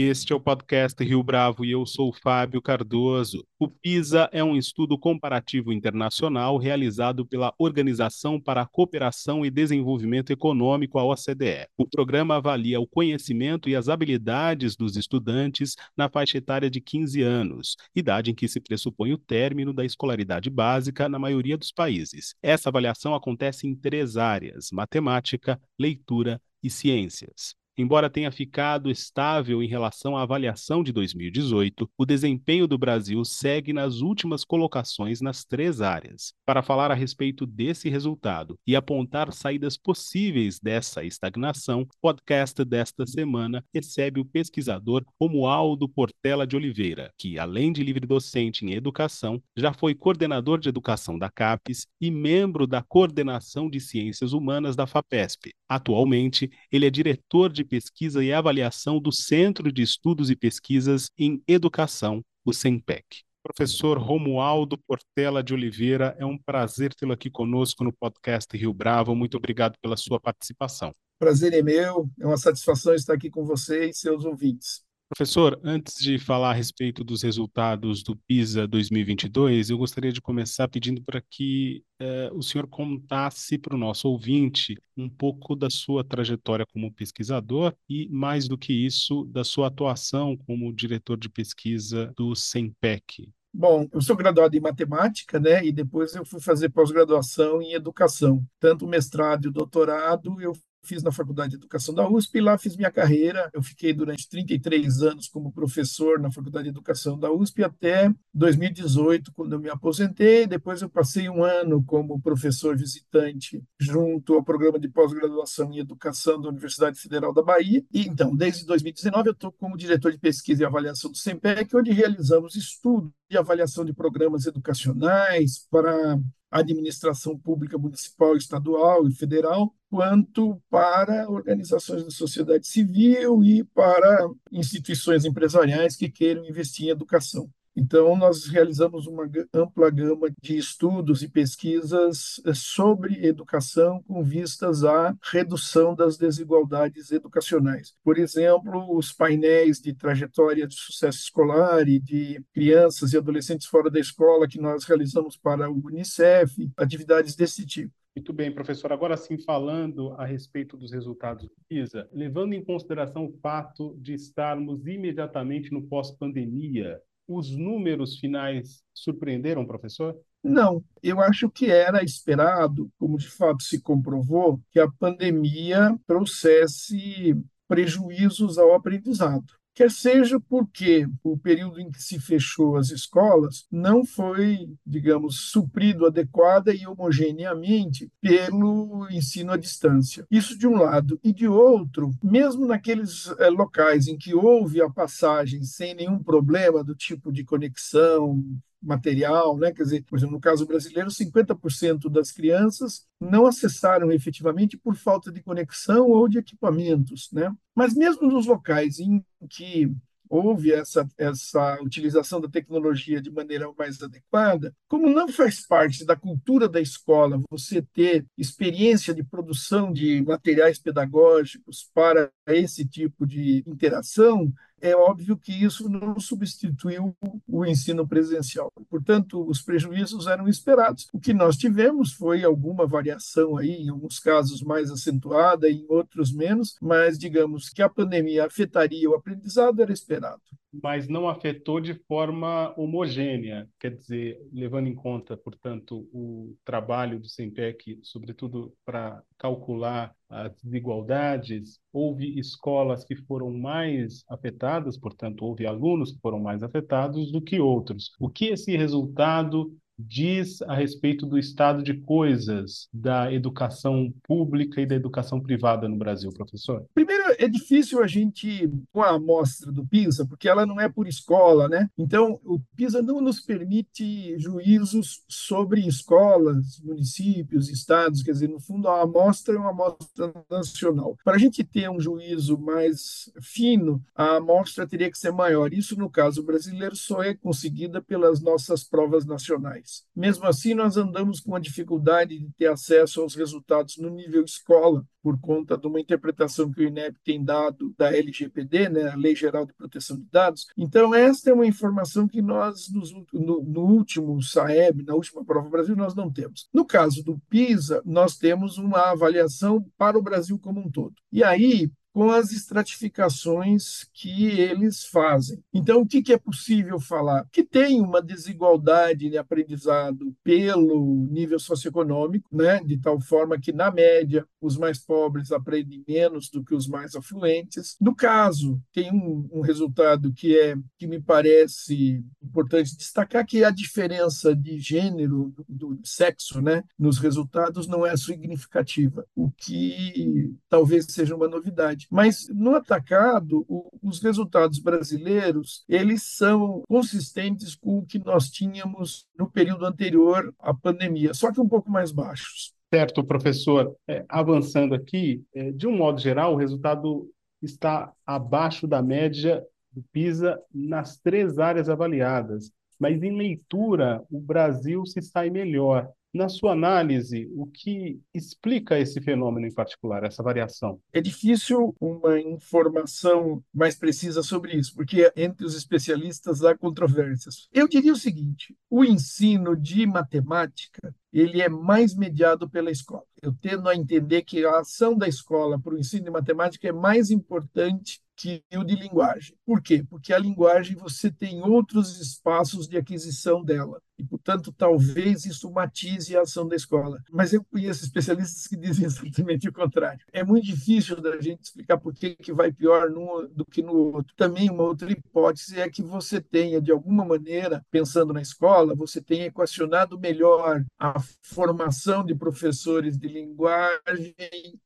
Este é o podcast Rio Bravo e eu sou Fábio Cardoso. O PISA é um estudo comparativo internacional realizado pela Organização para a Cooperação e Desenvolvimento Econômico, a OCDE. O programa avalia o conhecimento e as habilidades dos estudantes na faixa etária de 15 anos, idade em que se pressupõe o término da escolaridade básica na maioria dos países. Essa avaliação acontece em três áreas: matemática, leitura e ciências. Embora tenha ficado estável em relação à avaliação de 2018, o desempenho do Brasil segue nas últimas colocações nas três áreas. Para falar a respeito desse resultado e apontar saídas possíveis dessa estagnação, o podcast desta semana recebe o pesquisador Romualdo Portela de Oliveira, que, além de livre docente em educação, já foi coordenador de educação da CAPES e membro da coordenação de ciências humanas da FAPESP. Atualmente, ele é diretor de pesquisa e avaliação do Centro de Estudos e Pesquisas em Educação, o CENPEC. Professor Romualdo Portela de Oliveira, é um prazer tê-lo aqui conosco no podcast Rio Bravo. Muito obrigado pela sua participação. Prazer é meu, é uma satisfação estar aqui com você e seus ouvintes. Professor, antes de falar a respeito dos resultados do PISA 2022, eu gostaria de começar pedindo para que eh, o senhor contasse para o nosso ouvinte um pouco da sua trajetória como pesquisador e, mais do que isso, da sua atuação como diretor de pesquisa do SEMPEC. Bom, eu sou graduado em matemática, né? E depois eu fui fazer pós-graduação em educação. Tanto mestrado e doutorado eu fiz na Faculdade de Educação da USP e lá fiz minha carreira. Eu fiquei durante 33 anos como professor na Faculdade de Educação da USP até 2018, quando eu me aposentei. Depois eu passei um ano como professor visitante junto ao programa de pós-graduação em Educação da Universidade Federal da Bahia. E então, desde 2019 eu estou como diretor de pesquisa e avaliação do SEMPEC, onde realizamos estudos de avaliação de programas educacionais para administração pública municipal, estadual e federal, quanto para organizações da sociedade civil e para instituições empresariais que queiram investir em educação. Então, nós realizamos uma ampla gama de estudos e pesquisas eh, sobre educação com vistas à redução das desigualdades educacionais. Por exemplo, os painéis de trajetória de sucesso escolar e de crianças e adolescentes fora da escola que nós realizamos para o Unicef, atividades desse tipo. Muito bem, professor. Agora sim, falando a respeito dos resultados do PISA, levando em consideração o fato de estarmos imediatamente no pós-pandemia, os números finais surpreenderam, professor? Não, eu acho que era esperado, como de fato se comprovou, que a pandemia trouxesse prejuízos ao aprendizado quer seja porque o período em que se fechou as escolas não foi, digamos, suprido adequada e homogeneamente pelo ensino à distância. Isso de um lado. E de outro, mesmo naqueles é, locais em que houve a passagem sem nenhum problema do tipo de conexão, material, né? Quer dizer, por exemplo, no caso brasileiro, 50% das crianças não acessaram efetivamente por falta de conexão ou de equipamentos, né? Mas mesmo nos locais em que houve essa, essa utilização da tecnologia de maneira mais adequada, como não faz parte da cultura da escola você ter experiência de produção de materiais pedagógicos para esse tipo de interação, é óbvio que isso não substituiu o ensino presencial. Portanto, os prejuízos eram esperados. O que nós tivemos foi alguma variação aí, em alguns casos mais acentuada, em outros menos, mas digamos que a pandemia afetaria o aprendizado era esperado mas não afetou de forma homogênea, quer dizer, levando em conta, portanto, o trabalho do SEMPEC, sobretudo para calcular as desigualdades, houve escolas que foram mais afetadas, portanto, houve alunos que foram mais afetados do que outros. O que esse resultado diz a respeito do estado de coisas da educação pública e da educação privada no Brasil, professor? Primeiro, é difícil a gente, com a amostra do PISA, porque ela não é por escola, né? Então, o PISA não nos permite juízos sobre escolas, municípios, estados, quer dizer, no fundo, a amostra é uma amostra nacional. Para a gente ter um juízo mais fino, a amostra teria que ser maior. Isso, no caso brasileiro, só é conseguida pelas nossas provas nacionais. Mesmo assim, nós andamos com a dificuldade de ter acesso aos resultados no nível escola, por conta de uma interpretação que o INEP tem dado da LGPD, né, a Lei Geral de Proteção de Dados. Então, esta é uma informação que nós, no, no último SAEB, na última prova Brasil, nós não temos. No caso do PISA, nós temos uma avaliação para o Brasil como um todo. E aí, com as estratificações que eles fazem. Então, o que, é possível falar? Que tem uma desigualdade de aprendizado pelo nível socioeconômico, né? de tal forma que, na média, os mais pobres aprendem menos do que os mais afluentes. No caso, tem um, um resultado que é que me parece importante destacar, que é a diferença de gênero, do, do sexo, né? nos resultados não é significativa, o que talvez seja uma novidade. Mas no atacado, o, os resultados brasileiros eles são consistentes com o que nós tínhamos no período anterior à pandemia, só que um pouco mais baixos. Certo, professor. É, avançando aqui, é, de um modo geral, o resultado está abaixo da média do PISA nas três áreas avaliadas. Mas em leitura, o Brasil se sai melhor. Na sua análise, o que explica esse fenômeno em particular, essa variação? É difícil uma informação mais precisa sobre isso, porque entre os especialistas há controvérsias. Eu diria o seguinte: o ensino de matemática ele é mais mediado pela escola. Eu tendo a entender que a ação da escola para o ensino de matemática é mais importante que o de linguagem. Por quê? Porque a linguagem você tem outros espaços de aquisição dela. E, portanto, talvez isso matize a ação da escola. Mas eu conheço especialistas que dizem exatamente o contrário. É muito difícil da gente explicar por que, que vai pior num do que no outro. Também uma outra hipótese é que você tenha, de alguma maneira, pensando na escola, você tenha equacionado melhor a formação de professores de linguagem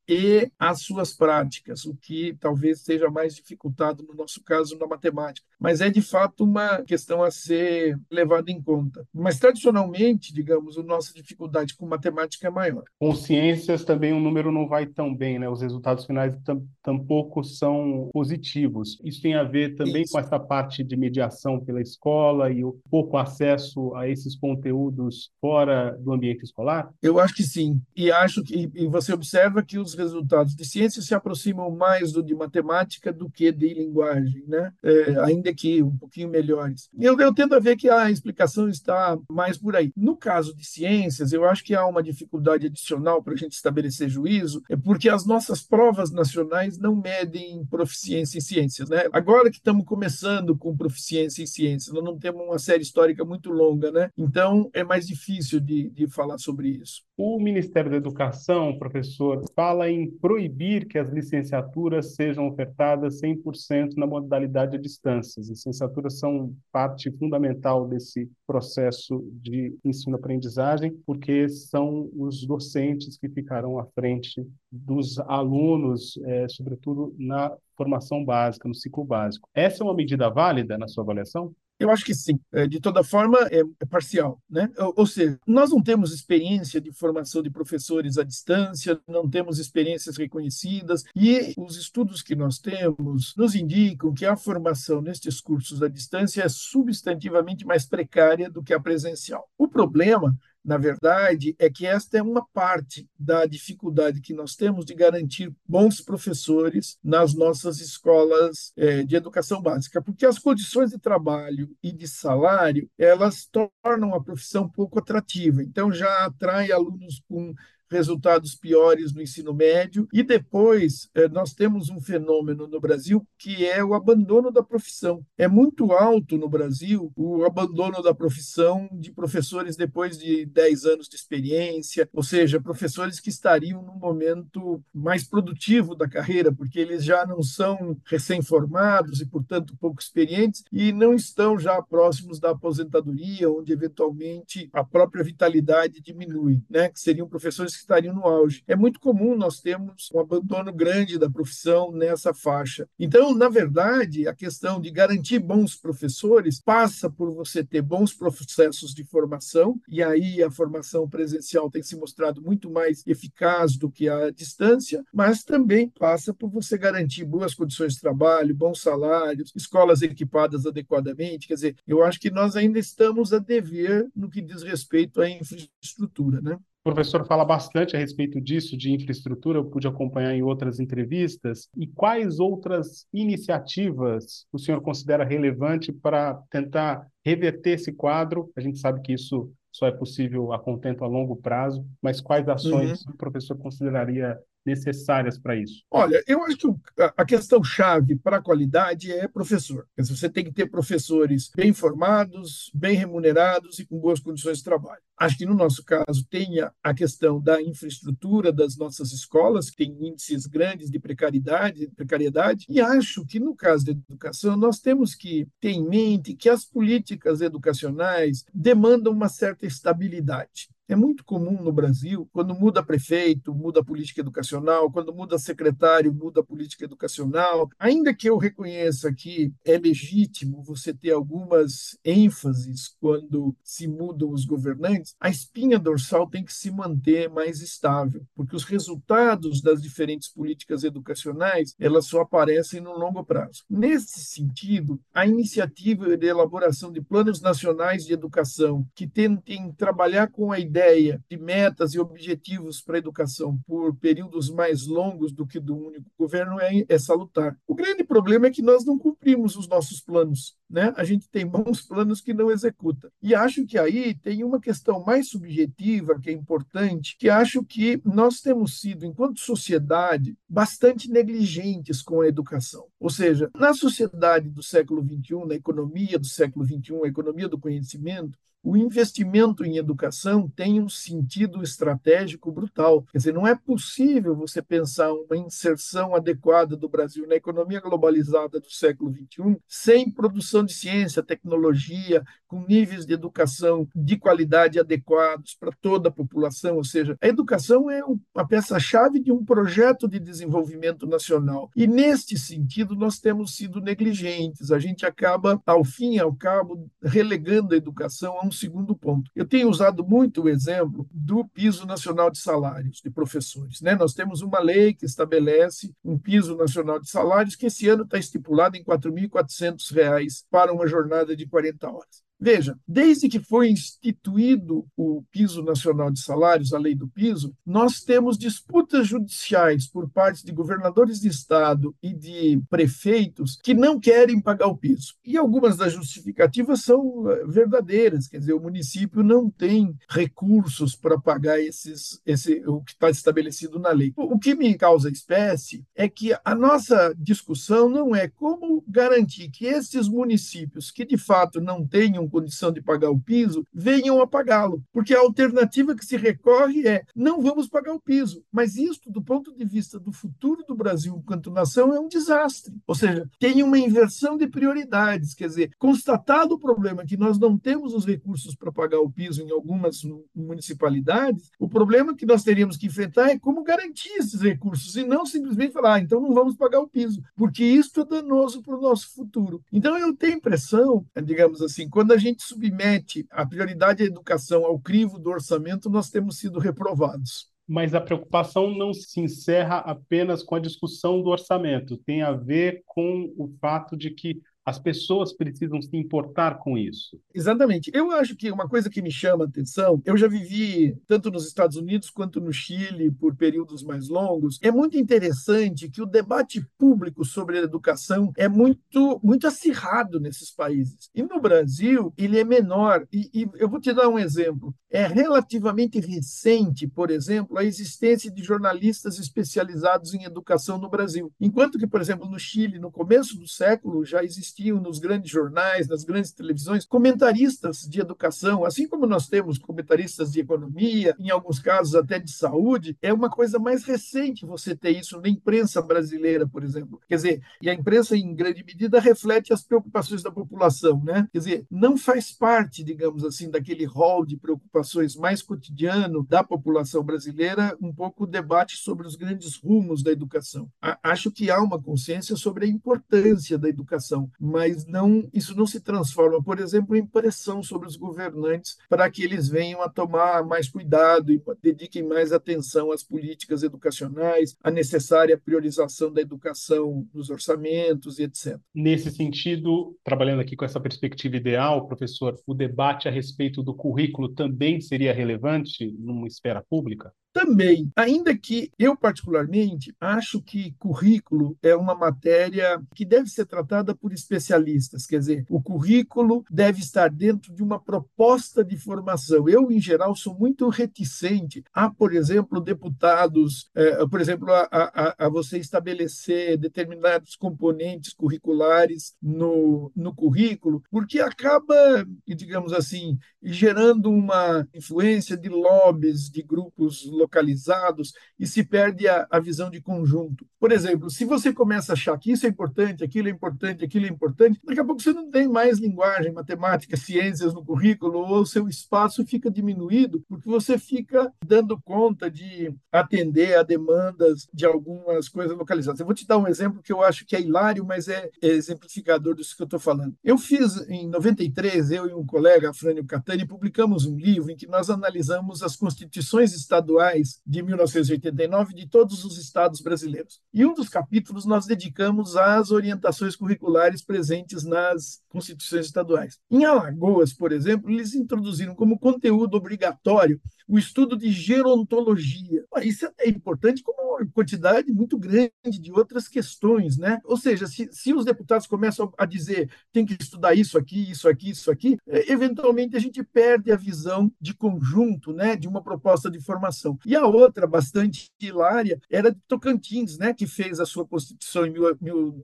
e as suas práticas, o que talvez seja mais dificultado no nosso caso na matemática. Mas é, de fato, uma questão a ser levada em conta mas, tradicionalmente, digamos, a nossa dificuldade com matemática é maior. Com ciências também o número não vai tão bem, né? Os resultados finais tampouco são positivos. Isso tem a ver também Isso. com essa parte de mediação pela escola e o pouco acesso a esses conteúdos fora do ambiente escolar? Eu acho que sim. E acho que e você observa que os resultados de ciências se aproximam mais do de matemática do que de linguagem, né? É, ainda que um pouquinho melhores. Eu, eu tendo a ver que a explicação está mais por aí. No caso de ciências, eu acho que há uma dificuldade adicional para a gente estabelecer juízo, é porque as nossas provas nacionais não medem proficiência em ciências. Né? Agora que estamos começando com proficiência em ciências, nós não temos uma série histórica muito longa, né? então é mais difícil de, de falar sobre isso. O Ministério da Educação, professor, fala em proibir que as licenciaturas sejam ofertadas 100% na modalidade à distância. As licenciaturas são parte fundamental desse processo de ensino-aprendizagem, porque são os docentes que ficarão à frente dos alunos, é, sobretudo na formação básica, no ciclo básico. Essa é uma medida válida na sua avaliação? Eu acho que sim. É, de toda forma, é, é parcial. Né? Ou, seja, nós não temos experiência de formação de professores à distância, não temos experiências reconhecidas, e os estudos que nós temos nos indicam que a formação nestes cursos à distância é substantivamente mais precária do que a presencial. O problema na verdade, é que esta é uma parte da dificuldade que nós temos de garantir bons professores nas nossas escolas é, de educação básica, porque as condições de trabalho e de salário elas tornam a profissão pouco atrativa. Então já atrai alunos com resultados piores no ensino médio. E depois, eh, nós temos um fenômeno no Brasil que é o abandono da profissão. É muito alto no Brasil o abandono da profissão de professores depois de 10 anos de experiência, ou seja, professores que estariam no momento mais produtivo da carreira, porque eles já não são recém-formados e, portanto, pouco experientes, e não estão já próximos da aposentadoria, onde eventualmente a própria vitalidade diminui, né? que seriam professores que estariam no auge. É muito comum nós termos um abandono grande da profissão nessa faixa. Então, na verdade, a questão de garantir bons professores passa por você ter bons processos de formação, e aí a formação presencial tem se mostrado muito mais eficaz do que a distância, mas também passa por você garantir boas condições de trabalho, bons salários, escolas equipadas adequadamente. Quer dizer, eu acho que nós ainda estamos a dever no que diz respeito à infraestrutura, né? O professor fala bastante a respeito disso, de infraestrutura, eu pude acompanhar em outras entrevistas. E quais outras iniciativas o senhor considera relevante para tentar reverter esse quadro? A gente sabe que isso só é possível a contento a longo prazo, mas quais ações uhum. o professor consideraria necessárias para isso? Olha, eu acho que a questão chave para a qualidade é professor. Você tem que ter professores bem formados, bem remunerados e com boas condições de trabalho. Acho que no nosso caso tem a questão da infraestrutura das nossas escolas, que tem índices grandes de precariedade, precariedade, e acho que no caso da educação nós temos que ter em mente que as políticas educacionais demandam uma certa estabilidade. É muito comum no Brasil, quando muda prefeito, muda a política educacional, quando muda secretário, muda a política educacional. Ainda que eu reconheça que é legítimo você ter algumas ênfases quando se mudam os governantes, a espinha dorsal tem que se manter mais estável, porque os resultados das diferentes políticas educacionais, elas só aparecem no longo prazo. Nesse sentido, a iniciativa de elaboração de planos nacionais de educação que tentem trabalhar com a ideia de metas e objetivos para a educação por períodos mais longos do que do único governo é, é salutar. O grande problema é que nós não cumprimos os nossos planos. Né? A gente tem bons planos que não executa. E acho que aí tem uma questão mais subjetiva que é importante, que acho que nós temos sido, enquanto sociedade, bastante negligentes com a educação. Ou seja, na sociedade do século XXI, na economia do século XXI, a economia do conhecimento, o investimento em educação tem um sentido estratégico brutal. Quer dizer, não é possível você pensar uma inserção adequada do Brasil na economia globalizada do século XXI sem produção de ciência, tecnologia, com níveis de educação de qualidade adequados para toda a população. Ou seja, a educação é uma peça-chave de um projeto de desenvolvimento nacional. E, neste sentido, nós temos sido negligentes. A gente acaba, ao fim e ao cabo, relegando a educação a um segundo ponto. Eu tenho usado muito o exemplo do piso nacional de salários de professores. Né? Nós temos uma lei que estabelece um piso nacional de salários que esse ano está estipulado em R$ 4.400 para uma jornada de 40 horas. Veja, desde que foi instituído o Piso Nacional de Salários, a lei do piso, nós temos disputas judiciais por parte de governadores de estado e de prefeitos que não querem pagar o piso. E algumas das justificativas são eh, verdadeiras, quer dizer, o município não tem recursos para pagar esses, esse, o que está estabelecido na lei. O que me causa espécie é que a nossa discussão não é como garantir que esses municípios que de fato não tenham condição de pagar o piso, venham a pagá-lo. Porque a alternativa que se recorre é não vamos pagar o piso. Mas isso, do ponto de vista do futuro do Brasil enquanto nação, é um desastre. Ou seja, tem uma inversão de prioridades. Quer dizer, constatado o problema que nós não temos os recursos para pagar o piso em algumas municipalidades, o problema que nós teríamos que enfrentar é como garantir esses recursos e não simplesmente falar, ah, então não vamos pagar o piso, porque isso é danoso para o nosso futuro. Então eu tenho impressão, digamos assim, quando a gente submete a prioridade à educação ao crivo do orçamento, nós temos sido reprovados. Mas a preocupação não se encerra apenas com a discussão do orçamento, tem a ver com o fato de que as pessoas precisam se importar com isso. Exatamente. Eu acho que uma coisa que me chama a atenção, eu já vivi tanto nos Estados Unidos quanto no Chile por períodos mais longos. É muito interessante que o debate público sobre a educação é muito muito acirrado nesses países. E no Brasil, ele é menor. E, e eu vou te dar um exemplo. É relativamente recente, por exemplo, a existência de jornalistas especializados em educação no Brasil. Enquanto que, por exemplo, no Chile, no começo do século, já existia existiam nos grandes jornais, nas grandes televisões, comentaristas de educação, assim como nós temos comentaristas de economia, em alguns casos até de saúde, é uma coisa mais recente você ter isso na imprensa brasileira, por exemplo. Quer dizer, e a imprensa, em grande medida, reflete as preocupações da população, né? Quer dizer, não faz parte, digamos assim, daquele rol de preocupações mais cotidiano da população brasileira, um pouco o debate sobre os grandes rumos da educação. Acho que há uma consciência sobre a importância da educação, mas não isso não se transforma, por exemplo, em pressão sobre os governantes para que eles venham a tomar mais cuidado e dediquem mais atenção às políticas educacionais, à necessária priorização da educação nos orçamentos e etc. Nesse sentido, trabalhando aqui com essa perspectiva ideal, professor, o debate a respeito do currículo também seria relevante numa esfera pública? Também, ainda que eu particularmente acho que currículo é uma matéria que deve ser tratada por especialistas, quer dizer, o currículo deve estar dentro de uma proposta de formação. Eu, em geral, sou muito reticente a, por exemplo, deputados, eh, por exemplo, a, a, a, você estabelecer determinados componentes curriculares no, no currículo, porque acaba, digamos assim, gerando uma influência de lobbies, de grupos localizados e se perde a, a, visão de conjunto. Por exemplo, se você começa a achar que isso é importante, aquilo é importante, aquilo é importante, daqui a pouco você não tem mais linguagem, matemática, ciências no currículo, ou seu espaço fica diminuído, porque você fica dando conta de atender a demandas de algumas coisas localizadas. Eu vou te dar um exemplo que eu acho que é hilário, mas é, é exemplificador disso que eu estou falando. Eu fiz, em 93, eu e um colega, Afrânio Catani, publicamos um livro em que nós analisamos as constituições estaduais de 1989 de todos os estados brasileiros. E um dos capítulos nós dedicamos às orientações curriculares presentes nas constituições estaduais. Em Alagoas, por exemplo, eles introduziram como conteúdo obrigatório o estudo de gerontologia. Isso é importante como uma quantidade muito grande de outras questões, né? Ou seja, se, se os deputados começam a dizer tem que estudar isso aqui, isso aqui, isso aqui, é, eventualmente a gente perde a visão de conjunto, né, de uma proposta de formação. E a outra, bastante hilária, era de Tocantins, né, que fez a sua Constituição em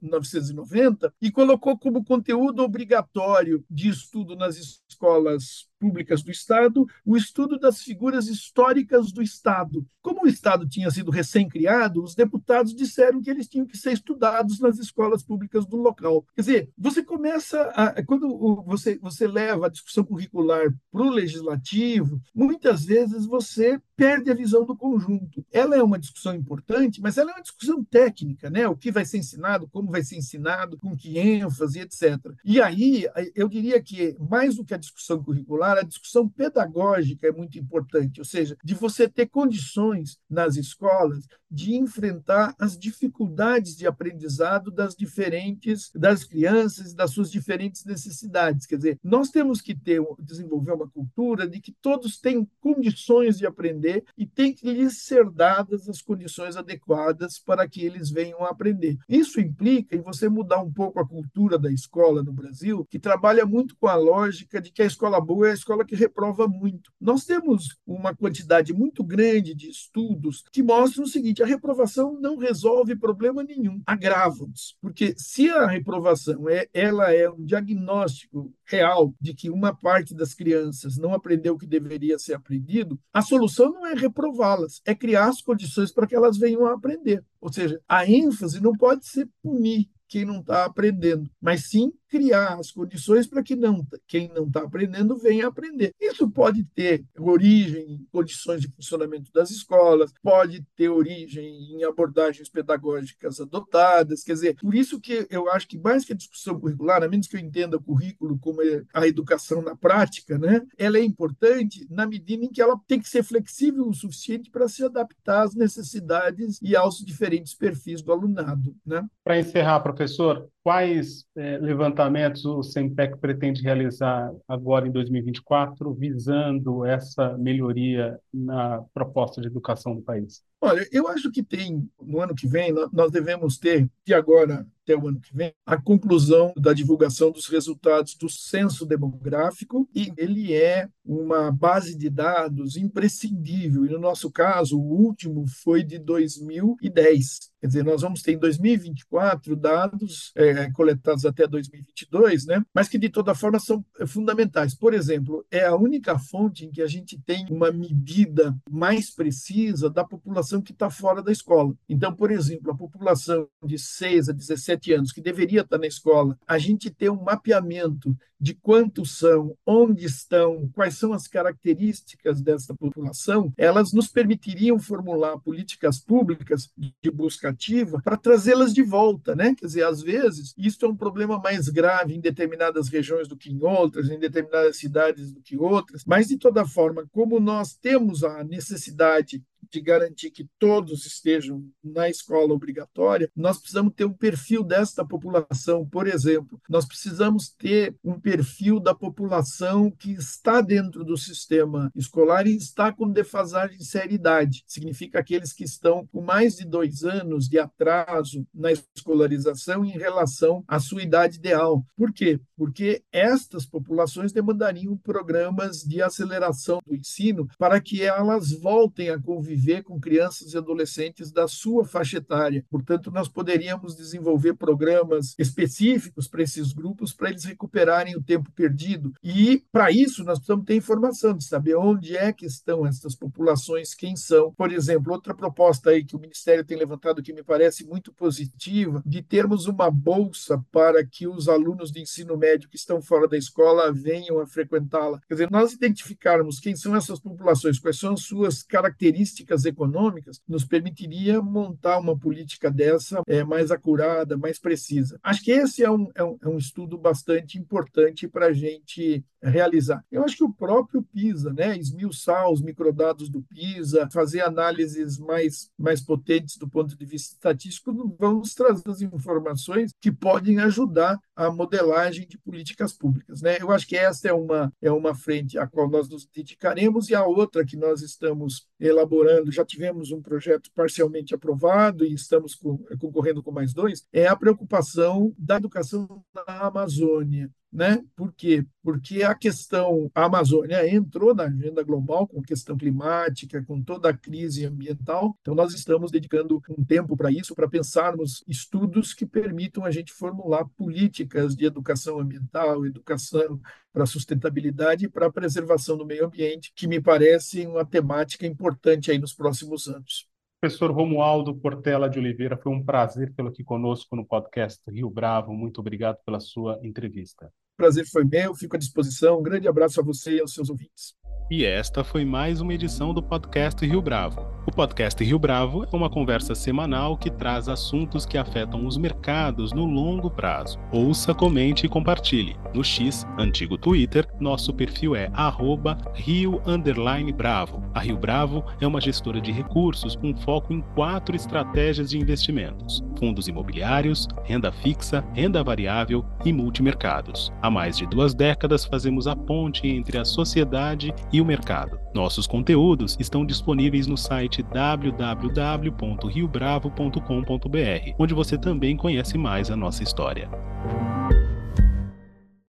1990 e colocou como conteúdo obrigatório de estudo nas escolas públicas do Estado, o estudo das figuras históricas do Estado. Como o Estado tinha sido recém-criado, os deputados disseram que eles tinham que ser estudados nas escolas públicas do local. Quer dizer, você começa a. Quando você, você leva a discussão curricular para o legislativo, muitas vezes você perde a visão do conjunto. Ela é uma discussão importante, mas ela é uma discussão técnica, né? O que vai ser ensinado, como vai ser ensinado, com que ênfase, etc. E aí, eu diria que mais do que a discussão curricular, a discussão pedagógica é muito importante, ou seja, de você ter condições nas escolas de enfrentar as dificuldades de aprendizado das diferentes das crianças, das suas diferentes necessidades. Quer dizer, nós temos que ter desenvolver uma cultura de que todos têm condições de aprender e tem que lhes ser dadas as condições adequadas para que eles venham a aprender. Isso implica em você mudar um pouco a cultura da escola no Brasil, que trabalha muito com a lógica de que a escola boa é a escola que reprova muito. Nós temos uma quantidade muito grande de estudos que mostram o seguinte: a reprovação não resolve problema nenhum, agrava-os. Porque se a reprovação é, ela é um diagnóstico real de que uma parte das crianças não aprendeu o que deveria ser aprendido, a solução não é reprová-las, é criar as condições para que elas venham a aprender. Ou seja, a ênfase não pode ser punir quem não está aprendendo, mas sim criar as condições para que não, quem não está aprendendo venha aprender. Isso pode ter origem em condições de funcionamento das escolas, pode ter origem em abordagens pedagógicas adotadas, quer dizer, por isso que eu acho que mais que a discussão curricular, a menos que eu entenda o currículo como a educação na prática, né, ela é importante na medida em que ela tem que ser flexível o suficiente para se adaptar às necessidades e aos diferentes perfis do alunado. Né? Para encerrar, professor, quais é, levantamentos o SEMPEC pretende realizar agora em 2024, visando essa melhoria na proposta de educação do país? Olha, eu acho que tem no ano que vem, nós devemos ter, de agora até o ano que vem, a conclusão da divulgação dos resultados do censo demográfico e ele é uma base de dados imprescindível. E no nosso caso, o último foi de 2010. Quer dizer, nós vamos ter em 2024 dados é, coletados até 2022, né? mas que de toda forma são fundamentais. Por exemplo, é a única fonte em que a gente tem uma medida mais precisa da população que está fora da escola. Então, por exemplo, a população de 6 a 17 anos que deveria estar na escola, a gente tem um mapeamento de quantos são, onde estão, quais são as características dessa população, elas nos permitiriam formular políticas públicas de busca ativa para trazê-las de volta, né? Quer dizer, às vezes isso é um problema mais grave em determinadas regiões do que em outras, em determinadas cidades do que outras, mas de toda forma, como nós temos a necessidade de garantir que todos estejam na escola obrigatória, nós precisamos ter um perfil desta população. Por exemplo, nós precisamos ter um perfil da população que está dentro do sistema escolar e está com defasagem de seriedade. Significa aqueles que estão com mais de dois anos de atraso na escolarização em relação à sua idade ideal. Por quê? Porque estas populações demandariam programas de aceleração do ensino para que elas voltem a conviver conviver com crianças e adolescentes da sua faixa etária. Portanto, nós poderíamos desenvolver programas específicos para esses grupos para eles recuperarem o tempo perdido. E para isso nós precisamos ter informação de saber onde é que estão essas populações, quem são. Por exemplo, outra proposta aí que o Ministério tem levantado que me parece muito positiva, de termos uma bolsa para que os alunos de ensino médio que estão fora da escola venham a frequentá-la. Quer dizer, nós identificarmos quem são essas populações, quais são as suas características políticas econômicas nos permitiria montar uma política dessa é, mais acurada, mais precisa. Acho que esse é um, é um, é um estudo bastante importante para a gente realizar. Eu acho que o próprio PISA, né, esmiuçar os microdados do PISA, fazer análises mais, mais potentes do ponto de vista estatístico, vão nos trazer as informações que podem ajudar a modelagem de políticas públicas. Né? Eu acho que esta é uma, é uma frente à qual nós nos dedicaremos e a outra que nós estamos elaborando, já tivemos um projeto parcialmente aprovado e estamos com, concorrendo com mais dois, é a preocupação da educação na Amazônia. Né? Por quê? Porque a questão, a Amazônia entrou na agenda global com a questão climática, com toda a crise ambiental, então nós estamos dedicando um tempo para isso, para pensarmos estudos que permitam a gente formular políticas de educação ambiental, educação para sustentabilidade e para a preservação do meio ambiente, que me parece uma temática importante aí nos próximos anos. Professor Romualdo Portela de Oliveira, foi um prazer tê-lo aqui conosco no podcast Rio Bravo. Muito obrigado pela sua entrevista. Prazer foi meu, fico à disposição. Um grande abraço a você e aos seus ouvintes. E esta foi mais uma edição do podcast Rio Bravo. O podcast Rio Bravo é uma conversa semanal que traz assuntos que afetam os mercados no longo prazo. Ouça, comente e compartilhe. No X, antigo Twitter, nosso perfil é @rio Bravo. A Rio Bravo é uma gestora de recursos com foco em quatro estratégias de investimentos: fundos imobiliários, renda fixa, renda variável e multimercados. Há mais de duas décadas fazemos a ponte entre a sociedade e e o mercado. Nossos conteúdos estão disponíveis no site www.riobravo.com.br, onde você também conhece mais a nossa história.